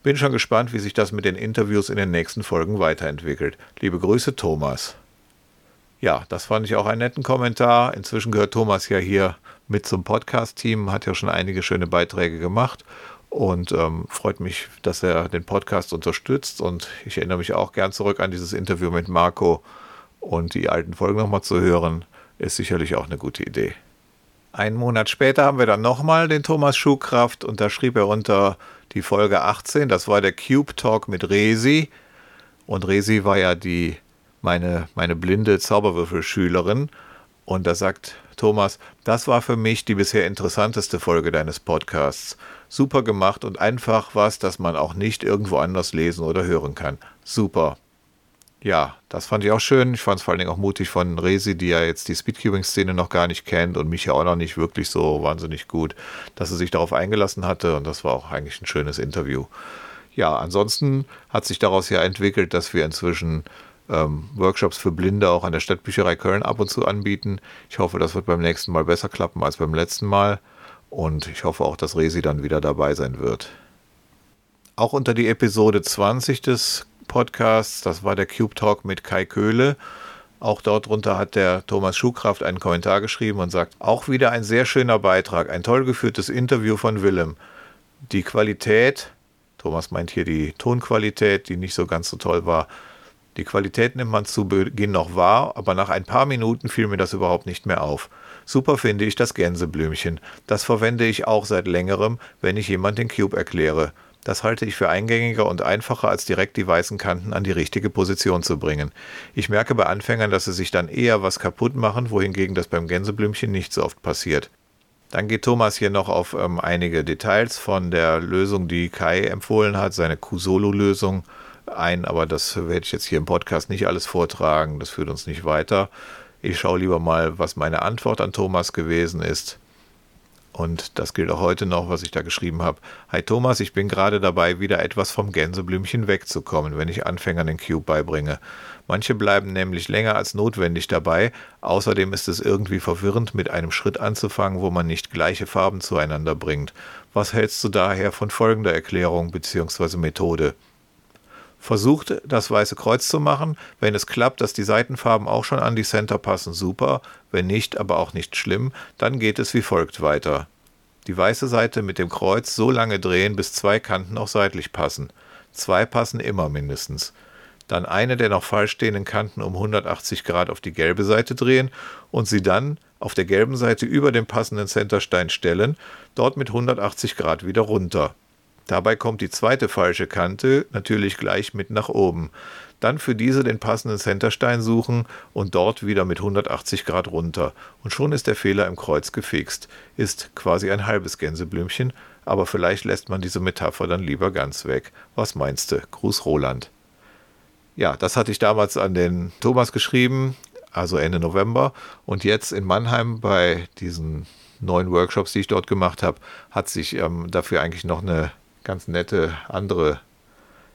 Bin schon gespannt, wie sich das mit den Interviews in den nächsten Folgen weiterentwickelt. Liebe Grüße, Thomas ja, das fand ich auch einen netten Kommentar. Inzwischen gehört Thomas ja hier mit zum Podcast-Team, hat ja schon einige schöne Beiträge gemacht und ähm, freut mich, dass er den Podcast unterstützt. Und ich erinnere mich auch gern zurück an dieses Interview mit Marco und die alten Folgen nochmal zu hören. ist sicherlich auch eine gute Idee. Einen Monat später haben wir dann nochmal den Thomas Schuhkraft und da schrieb er unter die Folge 18, das war der Cube Talk mit Resi. Und Resi war ja die, meine, meine blinde Zauberwürfelschülerin. Und da sagt Thomas, das war für mich die bisher interessanteste Folge deines Podcasts. Super gemacht und einfach was, das man auch nicht irgendwo anders lesen oder hören kann. Super. Ja, das fand ich auch schön. Ich fand es vor allen Dingen auch mutig von Resi, die ja jetzt die Speedcubing-Szene noch gar nicht kennt und mich ja auch noch nicht wirklich so wahnsinnig gut, dass sie sich darauf eingelassen hatte und das war auch eigentlich ein schönes Interview. Ja, ansonsten hat sich daraus ja entwickelt, dass wir inzwischen ähm, Workshops für Blinde auch an der Stadtbücherei Köln ab und zu anbieten. Ich hoffe, das wird beim nächsten Mal besser klappen als beim letzten Mal und ich hoffe auch, dass Resi dann wieder dabei sein wird. Auch unter die Episode 20 des Podcasts. Das war der Cube Talk mit Kai Köhle. Auch dort drunter hat der Thomas Schuhkraft einen Kommentar geschrieben und sagt, auch wieder ein sehr schöner Beitrag, ein toll geführtes Interview von Willem. Die Qualität, Thomas meint hier die Tonqualität, die nicht so ganz so toll war, die Qualität nimmt man zu Beginn noch wahr, aber nach ein paar Minuten fiel mir das überhaupt nicht mehr auf. Super finde ich das Gänseblümchen. Das verwende ich auch seit längerem, wenn ich jemand den Cube erkläre. Das halte ich für eingängiger und einfacher, als direkt die weißen Kanten an die richtige Position zu bringen. Ich merke bei Anfängern, dass sie sich dann eher was kaputt machen, wohingegen das beim Gänseblümchen nicht so oft passiert. Dann geht Thomas hier noch auf ähm, einige Details von der Lösung, die Kai empfohlen hat, seine Kusolo-Lösung ein, aber das werde ich jetzt hier im Podcast nicht alles vortragen, das führt uns nicht weiter. Ich schaue lieber mal, was meine Antwort an Thomas gewesen ist. Und das gilt auch heute noch, was ich da geschrieben habe. Hi Thomas, ich bin gerade dabei, wieder etwas vom Gänseblümchen wegzukommen, wenn ich Anfängern den Cube beibringe. Manche bleiben nämlich länger als notwendig dabei. Außerdem ist es irgendwie verwirrend, mit einem Schritt anzufangen, wo man nicht gleiche Farben zueinander bringt. Was hältst du daher von folgender Erklärung bzw. Methode? Versucht das weiße Kreuz zu machen. Wenn es klappt, dass die Seitenfarben auch schon an die Center passen, super. Wenn nicht, aber auch nicht schlimm, dann geht es wie folgt weiter. Die weiße Seite mit dem Kreuz so lange drehen, bis zwei Kanten auch seitlich passen. Zwei passen immer mindestens. Dann eine der noch falsch stehenden Kanten um 180 Grad auf die gelbe Seite drehen und sie dann auf der gelben Seite über den passenden Centerstein stellen, dort mit 180 Grad wieder runter. Dabei kommt die zweite falsche Kante natürlich gleich mit nach oben. Dann für diese den passenden Centerstein suchen und dort wieder mit 180 Grad runter. Und schon ist der Fehler im Kreuz gefixt. Ist quasi ein halbes Gänseblümchen, aber vielleicht lässt man diese Metapher dann lieber ganz weg. Was meinst du? Gruß Roland. Ja, das hatte ich damals an den Thomas geschrieben, also Ende November. Und jetzt in Mannheim bei diesen neuen Workshops, die ich dort gemacht habe, hat sich ähm, dafür eigentlich noch eine ganz nette andere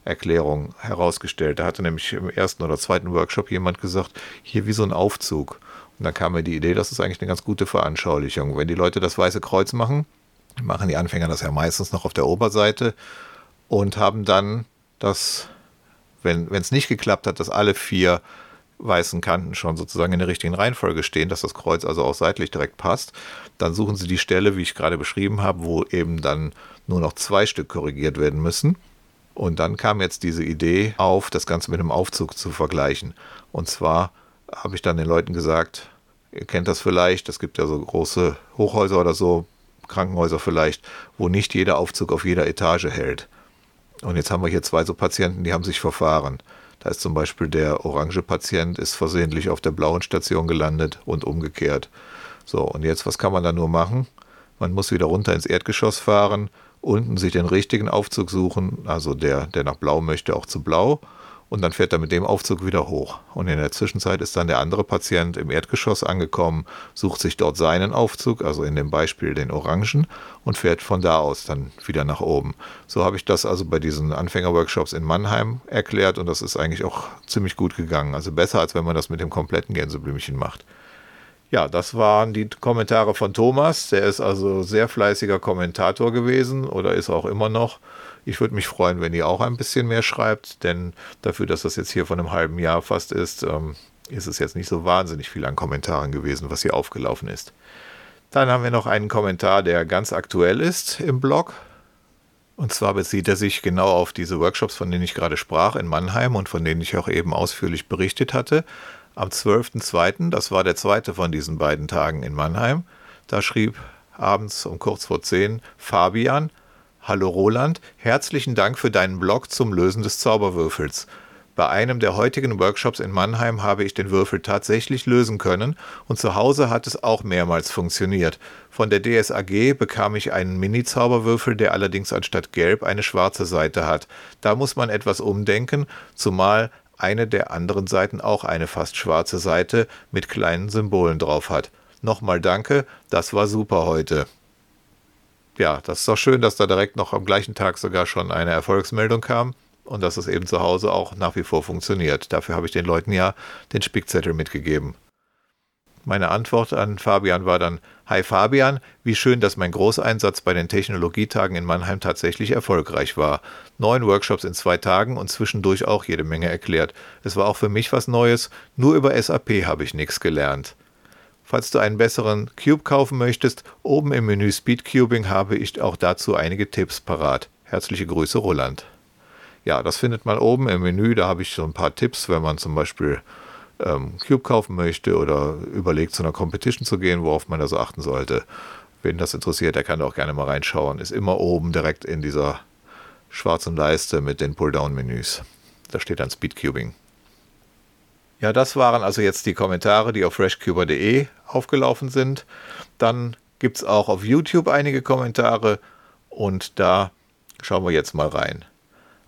Erklärung herausgestellt. Da hatte nämlich im ersten oder zweiten Workshop jemand gesagt, hier wie so ein Aufzug. Und dann kam mir die Idee, das ist eigentlich eine ganz gute Veranschaulichung. Wenn die Leute das Weiße Kreuz machen, machen die Anfänger das ja meistens noch auf der Oberseite und haben dann das, wenn es nicht geklappt hat, dass alle vier weißen Kanten schon sozusagen in der richtigen Reihenfolge stehen, dass das Kreuz also auch seitlich direkt passt, dann suchen Sie die Stelle, wie ich gerade beschrieben habe, wo eben dann nur noch zwei Stück korrigiert werden müssen. Und dann kam jetzt diese Idee auf, das Ganze mit einem Aufzug zu vergleichen. Und zwar habe ich dann den Leuten gesagt, ihr kennt das vielleicht, es gibt ja so große Hochhäuser oder so, Krankenhäuser vielleicht, wo nicht jeder Aufzug auf jeder Etage hält. Und jetzt haben wir hier zwei so Patienten, die haben sich verfahren. Da ist zum Beispiel der orange Patient ist versehentlich auf der blauen Station gelandet und umgekehrt. So, und jetzt, was kann man da nur machen? Man muss wieder runter ins Erdgeschoss fahren, unten sich den richtigen Aufzug suchen, also der, der nach blau möchte, auch zu blau und dann fährt er mit dem Aufzug wieder hoch. Und in der Zwischenzeit ist dann der andere Patient im Erdgeschoss angekommen, sucht sich dort seinen Aufzug, also in dem Beispiel den Orangen, und fährt von da aus dann wieder nach oben. So habe ich das also bei diesen Anfängerworkshops in Mannheim erklärt und das ist eigentlich auch ziemlich gut gegangen. Also besser, als wenn man das mit dem kompletten Gänseblümchen macht. Ja, das waren die Kommentare von Thomas. Der ist also sehr fleißiger Kommentator gewesen oder ist auch immer noch. Ich würde mich freuen, wenn ihr auch ein bisschen mehr schreibt, denn dafür, dass das jetzt hier von einem halben Jahr fast ist, ähm, ist es jetzt nicht so wahnsinnig viel an Kommentaren gewesen, was hier aufgelaufen ist. Dann haben wir noch einen Kommentar, der ganz aktuell ist im Blog. Und zwar bezieht er sich genau auf diese Workshops, von denen ich gerade sprach in Mannheim und von denen ich auch eben ausführlich berichtet hatte. am 12.02., das war der zweite von diesen beiden Tagen in Mannheim, da schrieb abends um kurz vor 10 Fabian, Hallo Roland, herzlichen Dank für deinen Blog zum Lösen des Zauberwürfels. Bei einem der heutigen Workshops in Mannheim habe ich den Würfel tatsächlich lösen können und zu Hause hat es auch mehrmals funktioniert. Von der DSAG bekam ich einen Mini-Zauberwürfel, der allerdings anstatt gelb eine schwarze Seite hat. Da muss man etwas umdenken, zumal eine der anderen Seiten auch eine fast schwarze Seite mit kleinen Symbolen drauf hat. Nochmal danke, das war super heute. Ja, das ist doch schön, dass da direkt noch am gleichen Tag sogar schon eine Erfolgsmeldung kam und dass es eben zu Hause auch nach wie vor funktioniert. Dafür habe ich den Leuten ja den Spickzettel mitgegeben. Meine Antwort an Fabian war dann, Hi Fabian, wie schön, dass mein Großeinsatz bei den Technologietagen in Mannheim tatsächlich erfolgreich war. Neun Workshops in zwei Tagen und zwischendurch auch jede Menge erklärt. Es war auch für mich was Neues, nur über SAP habe ich nichts gelernt. Falls du einen besseren Cube kaufen möchtest, oben im Menü Speedcubing habe ich auch dazu einige Tipps parat. Herzliche Grüße, Roland. Ja, das findet man oben im Menü. Da habe ich so ein paar Tipps, wenn man zum Beispiel ähm, Cube kaufen möchte oder überlegt, zu einer Competition zu gehen, worauf man da so achten sollte. Wen das interessiert, der kann auch gerne mal reinschauen. Ist immer oben direkt in dieser schwarzen Leiste mit den Pulldown-Menüs. Da steht dann Speedcubing. Ja, das waren also jetzt die Kommentare, die auf freshcuber.de aufgelaufen sind. Dann gibt es auch auf YouTube einige Kommentare und da schauen wir jetzt mal rein.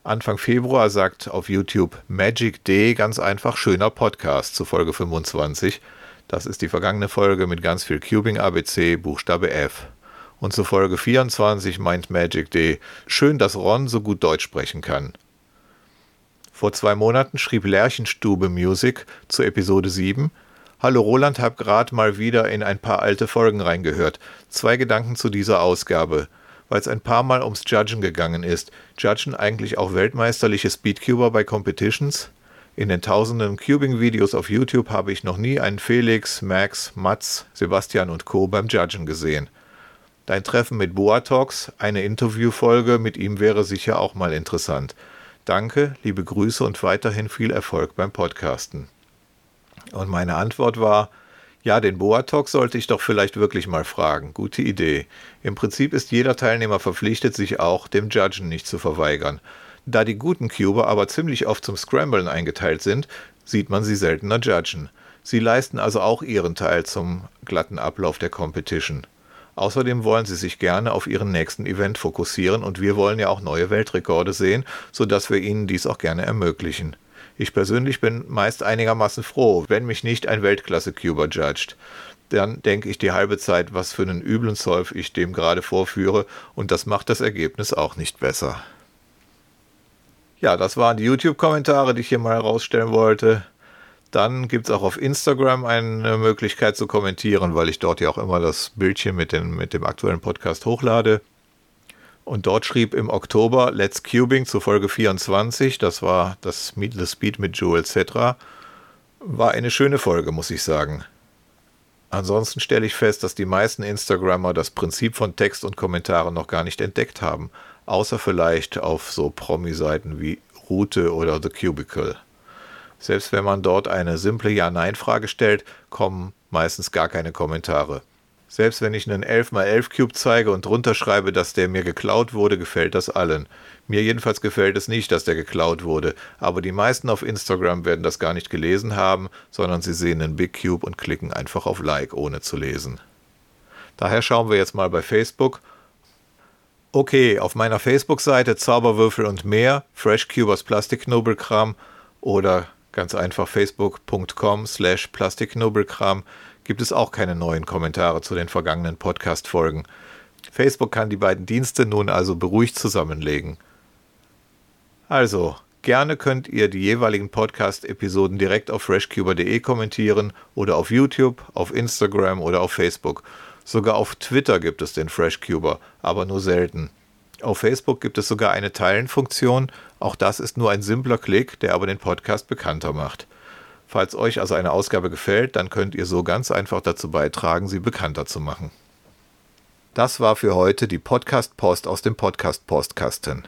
Anfang Februar sagt auf YouTube Magic D ganz einfach schöner Podcast zu Folge 25. Das ist die vergangene Folge mit ganz viel Cubing ABC, Buchstabe F. Und zu Folge 24 meint Magic D, schön, dass Ron so gut Deutsch sprechen kann. Vor zwei Monaten schrieb Lerchenstube Music zu Episode 7. Hallo Roland, hab grad mal wieder in ein paar alte Folgen reingehört. Zwei Gedanken zu dieser Ausgabe. Weil es ein paar Mal ums Judgen gegangen ist. Judgen eigentlich auch weltmeisterliche Speedcuber bei Competitions? In den tausenden Cubing-Videos auf YouTube habe ich noch nie einen Felix, Max, Mats, Sebastian und Co. beim Judgen gesehen. Dein Treffen mit Boatox, eine Interviewfolge mit ihm wäre sicher auch mal interessant. Danke, liebe Grüße und weiterhin viel Erfolg beim Podcasten. Und meine Antwort war, ja, den Boa-Talk sollte ich doch vielleicht wirklich mal fragen. Gute Idee. Im Prinzip ist jeder Teilnehmer verpflichtet, sich auch dem Judgen nicht zu verweigern. Da die guten Cuber aber ziemlich oft zum Scramblen eingeteilt sind, sieht man sie seltener judgen. Sie leisten also auch ihren Teil zum glatten Ablauf der Competition. Außerdem wollen sie sich gerne auf ihren nächsten Event fokussieren und wir wollen ja auch neue Weltrekorde sehen, sodass wir ihnen dies auch gerne ermöglichen. Ich persönlich bin meist einigermaßen froh, wenn mich nicht ein Weltklasse-Cuber judgt. Dann denke ich die halbe Zeit, was für einen üblen Solve ich dem gerade vorführe und das macht das Ergebnis auch nicht besser. Ja, das waren die YouTube-Kommentare, die ich hier mal herausstellen wollte. Dann gibt es auch auf Instagram eine Möglichkeit zu kommentieren, weil ich dort ja auch immer das Bildchen mit, den, mit dem aktuellen Podcast hochlade. Und dort schrieb im Oktober Let's Cubing zu Folge 24, das war das Meet the Speed mit Joe etc., war eine schöne Folge, muss ich sagen. Ansonsten stelle ich fest, dass die meisten Instagrammer das Prinzip von Text und Kommentaren noch gar nicht entdeckt haben, außer vielleicht auf so Promi-Seiten wie Route oder The Cubicle. Selbst wenn man dort eine simple Ja-Nein-Frage stellt, kommen meistens gar keine Kommentare. Selbst wenn ich einen 11x11 Cube zeige und drunter schreibe, dass der mir geklaut wurde, gefällt das allen. Mir jedenfalls gefällt es nicht, dass der geklaut wurde, aber die meisten auf Instagram werden das gar nicht gelesen haben, sondern sie sehen einen Big Cube und klicken einfach auf Like, ohne zu lesen. Daher schauen wir jetzt mal bei Facebook. Okay, auf meiner Facebook-Seite Zauberwürfel und mehr, Fresh Cubers Plastiknobelkram oder ganz einfach facebook.com slash plastiknobelkram, gibt es auch keine neuen Kommentare zu den vergangenen Podcast-Folgen. Facebook kann die beiden Dienste nun also beruhigt zusammenlegen. Also, gerne könnt ihr die jeweiligen Podcast-Episoden direkt auf freshcuber.de kommentieren oder auf YouTube, auf Instagram oder auf Facebook. Sogar auf Twitter gibt es den Freshcuber, aber nur selten. Auf Facebook gibt es sogar eine Teilen-Funktion. Auch das ist nur ein simpler Klick, der aber den Podcast bekannter macht. Falls euch also eine Ausgabe gefällt, dann könnt ihr so ganz einfach dazu beitragen, sie bekannter zu machen. Das war für heute die Podcast-Post aus dem Podcast-Postkasten.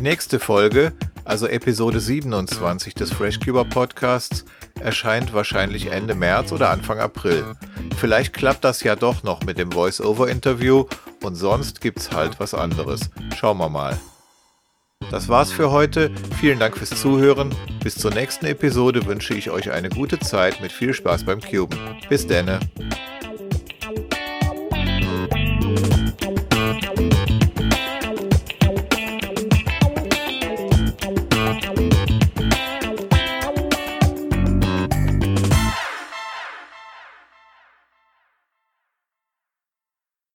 Die nächste Folge, also Episode 27 des FreshCuber Podcasts, erscheint wahrscheinlich Ende März oder Anfang April. Vielleicht klappt das ja doch noch mit dem Voice-Over-Interview und sonst gibt's halt was anderes. Schauen wir mal. Das war's für heute. Vielen Dank fürs Zuhören. Bis zur nächsten Episode wünsche ich euch eine gute Zeit mit viel Spaß beim Cuben. Bis denne.